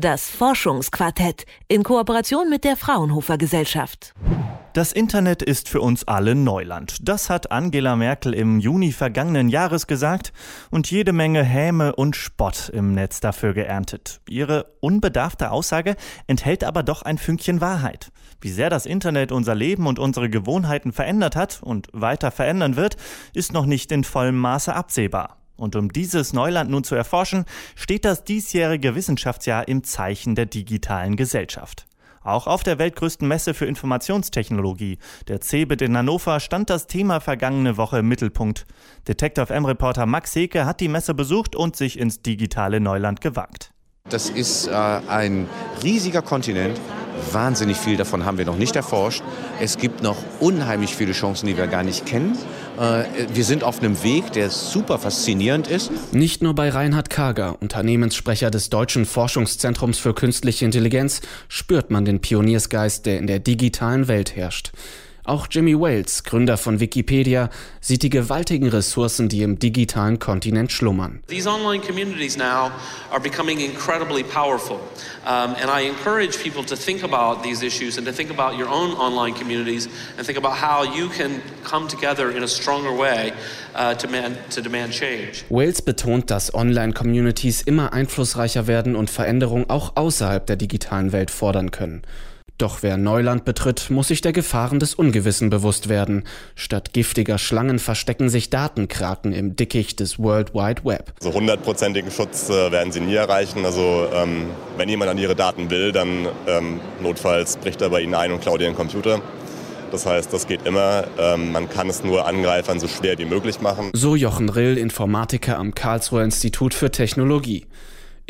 Das Forschungsquartett in Kooperation mit der Fraunhofer Gesellschaft. Das Internet ist für uns alle Neuland. Das hat Angela Merkel im Juni vergangenen Jahres gesagt und jede Menge Häme und Spott im Netz dafür geerntet. Ihre unbedarfte Aussage enthält aber doch ein Fünkchen Wahrheit. Wie sehr das Internet unser Leben und unsere Gewohnheiten verändert hat und weiter verändern wird, ist noch nicht in vollem Maße absehbar. Und um dieses Neuland nun zu erforschen, steht das diesjährige Wissenschaftsjahr im Zeichen der digitalen Gesellschaft. Auch auf der weltgrößten Messe für Informationstechnologie, der CeBIT in Hannover, stand das Thema vergangene Woche im Mittelpunkt. Detective M-Reporter Max Heke hat die Messe besucht und sich ins digitale Neuland gewagt. Das ist äh, ein riesiger Kontinent. Wahnsinnig viel davon haben wir noch nicht erforscht. Es gibt noch unheimlich viele Chancen, die wir gar nicht kennen. Äh, wir sind auf einem Weg, der super faszinierend ist. Nicht nur bei Reinhard Kager, Unternehmenssprecher des Deutschen Forschungszentrums für künstliche Intelligenz, spürt man den Pioniersgeist, der in der digitalen Welt herrscht. Auch Jimmy Wales, Gründer von Wikipedia, sieht die gewaltigen Ressourcen, die im digitalen Kontinent schlummern. These online communities now are becoming incredibly powerful. Um, and I encourage people to think about these issues and to think about your own online communities and think about how you can come together in a stronger way uh, to, man, to demand change. Wales betont, dass Online-Communities immer einflussreicher werden und Veränderungen auch außerhalb der digitalen Welt fordern können. Doch wer Neuland betritt, muss sich der Gefahren des Ungewissen bewusst werden. Statt giftiger Schlangen verstecken sich Datenkraken im Dickicht des World Wide Web. So hundertprozentigen Schutz äh, werden sie nie erreichen. Also ähm, wenn jemand an ihre Daten will, dann ähm, notfalls bricht er bei ihnen ein und klaut ihren Computer. Das heißt, das geht immer. Ähm, man kann es nur Angreifern so schwer wie möglich machen. So Jochen Rill, Informatiker am Karlsruher Institut für Technologie.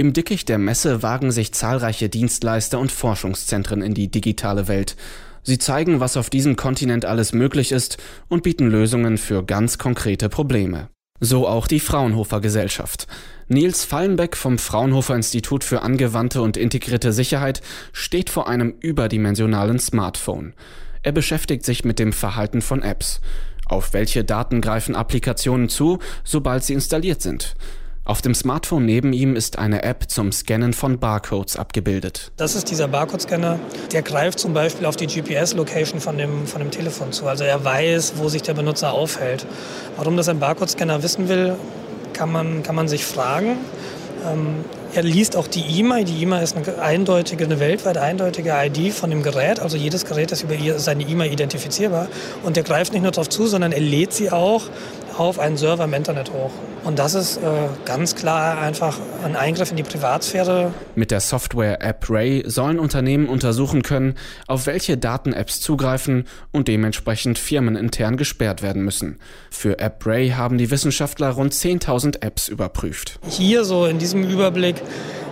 Im Dickicht der Messe wagen sich zahlreiche Dienstleister und Forschungszentren in die digitale Welt. Sie zeigen, was auf diesem Kontinent alles möglich ist und bieten Lösungen für ganz konkrete Probleme. So auch die Fraunhofer Gesellschaft. Nils Fallenbeck vom Fraunhofer Institut für angewandte und integrierte Sicherheit steht vor einem überdimensionalen Smartphone. Er beschäftigt sich mit dem Verhalten von Apps. Auf welche Daten greifen Applikationen zu, sobald sie installiert sind? Auf dem Smartphone neben ihm ist eine App zum Scannen von Barcodes abgebildet. Das ist dieser Barcode-Scanner. Der greift zum Beispiel auf die GPS-Location von dem, von dem Telefon zu. Also er weiß, wo sich der Benutzer aufhält. Warum das ein Barcode-Scanner wissen will, kann man, kann man sich fragen. Ähm, er liest auch die IMA. Die IMA ist eine eindeutige, eine weltweit eindeutige ID von dem Gerät. Also jedes Gerät ist über seine IMA identifizierbar. Und er greift nicht nur darauf zu, sondern er lädt sie auch auf einen Server im Internet hoch. Und das ist äh, ganz klar einfach ein Eingriff in die Privatsphäre. Mit der Software App Ray sollen Unternehmen untersuchen können, auf welche Daten-Apps zugreifen und dementsprechend firmenintern gesperrt werden müssen. Für App Ray haben die Wissenschaftler rund 10.000 Apps überprüft. Hier so in diesem Überblick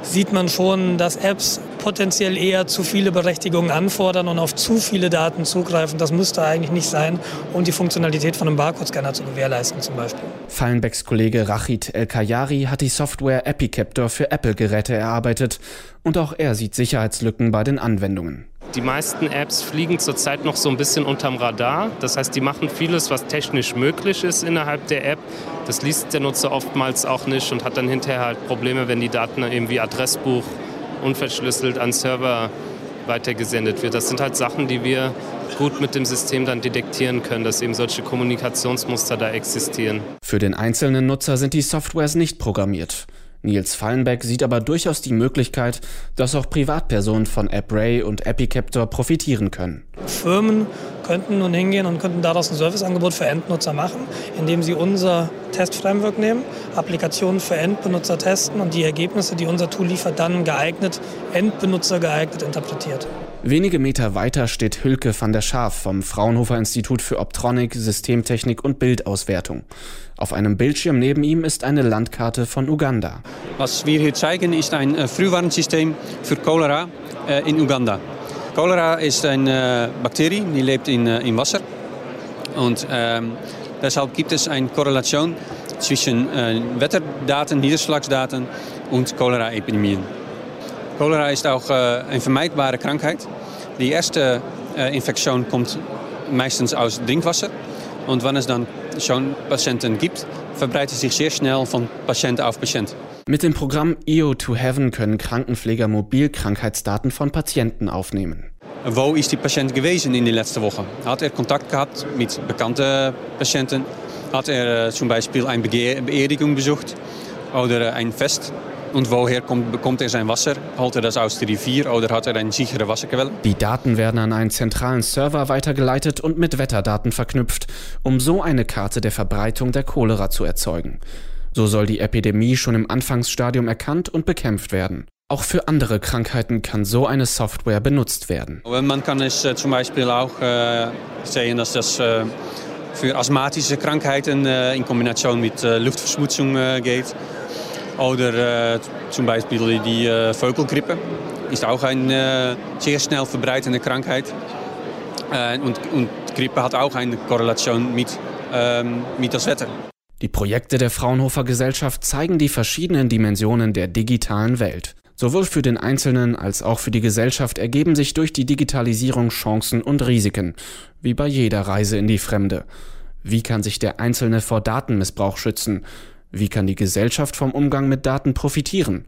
sieht man schon, dass Apps potenziell eher zu viele Berechtigungen anfordern und auf zu viele Daten zugreifen. Das müsste eigentlich nicht sein, um die Funktionalität von einem Barcode-Scanner zu gewährleisten zum Beispiel. Fallenbecks Kollege Rachid El-Kayari hat die Software Epicaptor für Apple-Geräte erarbeitet und auch er sieht Sicherheitslücken bei den Anwendungen. Die meisten Apps fliegen zurzeit noch so ein bisschen unterm Radar. Das heißt, die machen vieles, was technisch möglich ist innerhalb der App. Das liest der Nutzer oftmals auch nicht und hat dann hinterher halt Probleme, wenn die Daten irgendwie Adressbuch unverschlüsselt an Server weitergesendet wird. Das sind halt Sachen, die wir gut mit dem System dann detektieren können, dass eben solche Kommunikationsmuster da existieren. Für den einzelnen Nutzer sind die Softwares nicht programmiert. Nils Fallenbeck sieht aber durchaus die Möglichkeit, dass auch Privatpersonen von AppRay und Epicaptor profitieren können. Firmen könnten nun hingehen und könnten daraus ein Serviceangebot für Endnutzer machen, indem sie unser Testframework nehmen, Applikationen für Endbenutzer testen und die Ergebnisse, die unser Tool liefert, dann geeignet, Endbenutzer geeignet interpretiert. Wenige Meter weiter steht Hülke van der Schaaf vom Fraunhofer Institut für Optronik, Systemtechnik und Bildauswertung. Auf einem Bildschirm neben ihm ist eine Landkarte von Uganda. Was wir hier zeigen, ist ein äh, Frühwarnsystem für Cholera äh, in Uganda. Cholera ist eine äh, Bakterie, die lebt in, in Wasser. Und ähm, deshalb gibt es eine Korrelation zwischen äh, Wetterdaten, Niederschlagsdaten und Cholera-Epidemien. Cholera ist auch äh, eine vermeidbare Krankheit. Die erste äh, Infektion kommt meistens aus Trinkwasser. Und wenn es dann schon Patienten gibt, verbreitet sich sehr schnell von Patient auf Patient. Mit dem Programm EO to Heaven können Krankenpfleger mobil Krankheitsdaten von Patienten aufnehmen. Wo ist die Patient gewesen in den letzten Wochen? Hat er Kontakt gehabt mit bekannten Patienten? Hat er zum Beispiel eine Beerdigung besucht oder ein Fest? Und woher kommt, bekommt er sein Wasser? Holt er das aus der Rivier oder hat er eine sichere Wasserquelle? Die Daten werden an einen zentralen Server weitergeleitet und mit Wetterdaten verknüpft, um so eine Karte der Verbreitung der Cholera zu erzeugen. So soll die Epidemie schon im Anfangsstadium erkannt und bekämpft werden. Auch für andere Krankheiten kann so eine Software benutzt werden. Man kann es äh, zum Beispiel auch äh, sehen, dass das äh, für asthmatische Krankheiten in Kombination mit Luftverschmutzung geht. Oder zum Beispiel die Vogelgrippe ist auch eine sehr schnell verbreitende Krankheit. und, und Grippe hat auch eine Korrelation mit, ähm, mit das Wetter. Die Projekte der Fraunhofer Gesellschaft zeigen die verschiedenen Dimensionen der digitalen Welt. Sowohl für den Einzelnen als auch für die Gesellschaft ergeben sich durch die Digitalisierung Chancen und Risiken, wie bei jeder Reise in die Fremde. Wie kann sich der Einzelne vor Datenmissbrauch schützen? Wie kann die Gesellschaft vom Umgang mit Daten profitieren?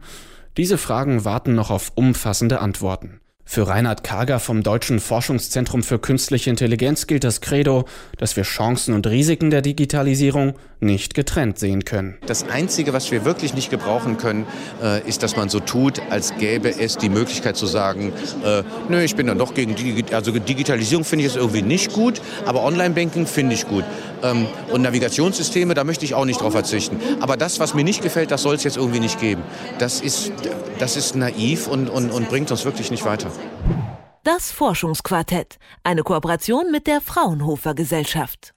Diese Fragen warten noch auf umfassende Antworten. Für Reinhard Kager vom Deutschen Forschungszentrum für Künstliche Intelligenz gilt das Credo, dass wir Chancen und Risiken der Digitalisierung nicht getrennt sehen können. Das Einzige, was wir wirklich nicht gebrauchen können, äh, ist, dass man so tut, als gäbe es die Möglichkeit zu sagen, äh, nö, ich bin dann doch gegen die, also Digitalisierung finde ich jetzt irgendwie nicht gut, aber Online-Banking finde ich gut. Ähm, und Navigationssysteme, da möchte ich auch nicht drauf verzichten. Aber das, was mir nicht gefällt, das soll es jetzt irgendwie nicht geben. Das ist, das ist naiv und, und, und bringt uns wirklich nicht weiter. Das Forschungsquartett, eine Kooperation mit der Fraunhofer Gesellschaft.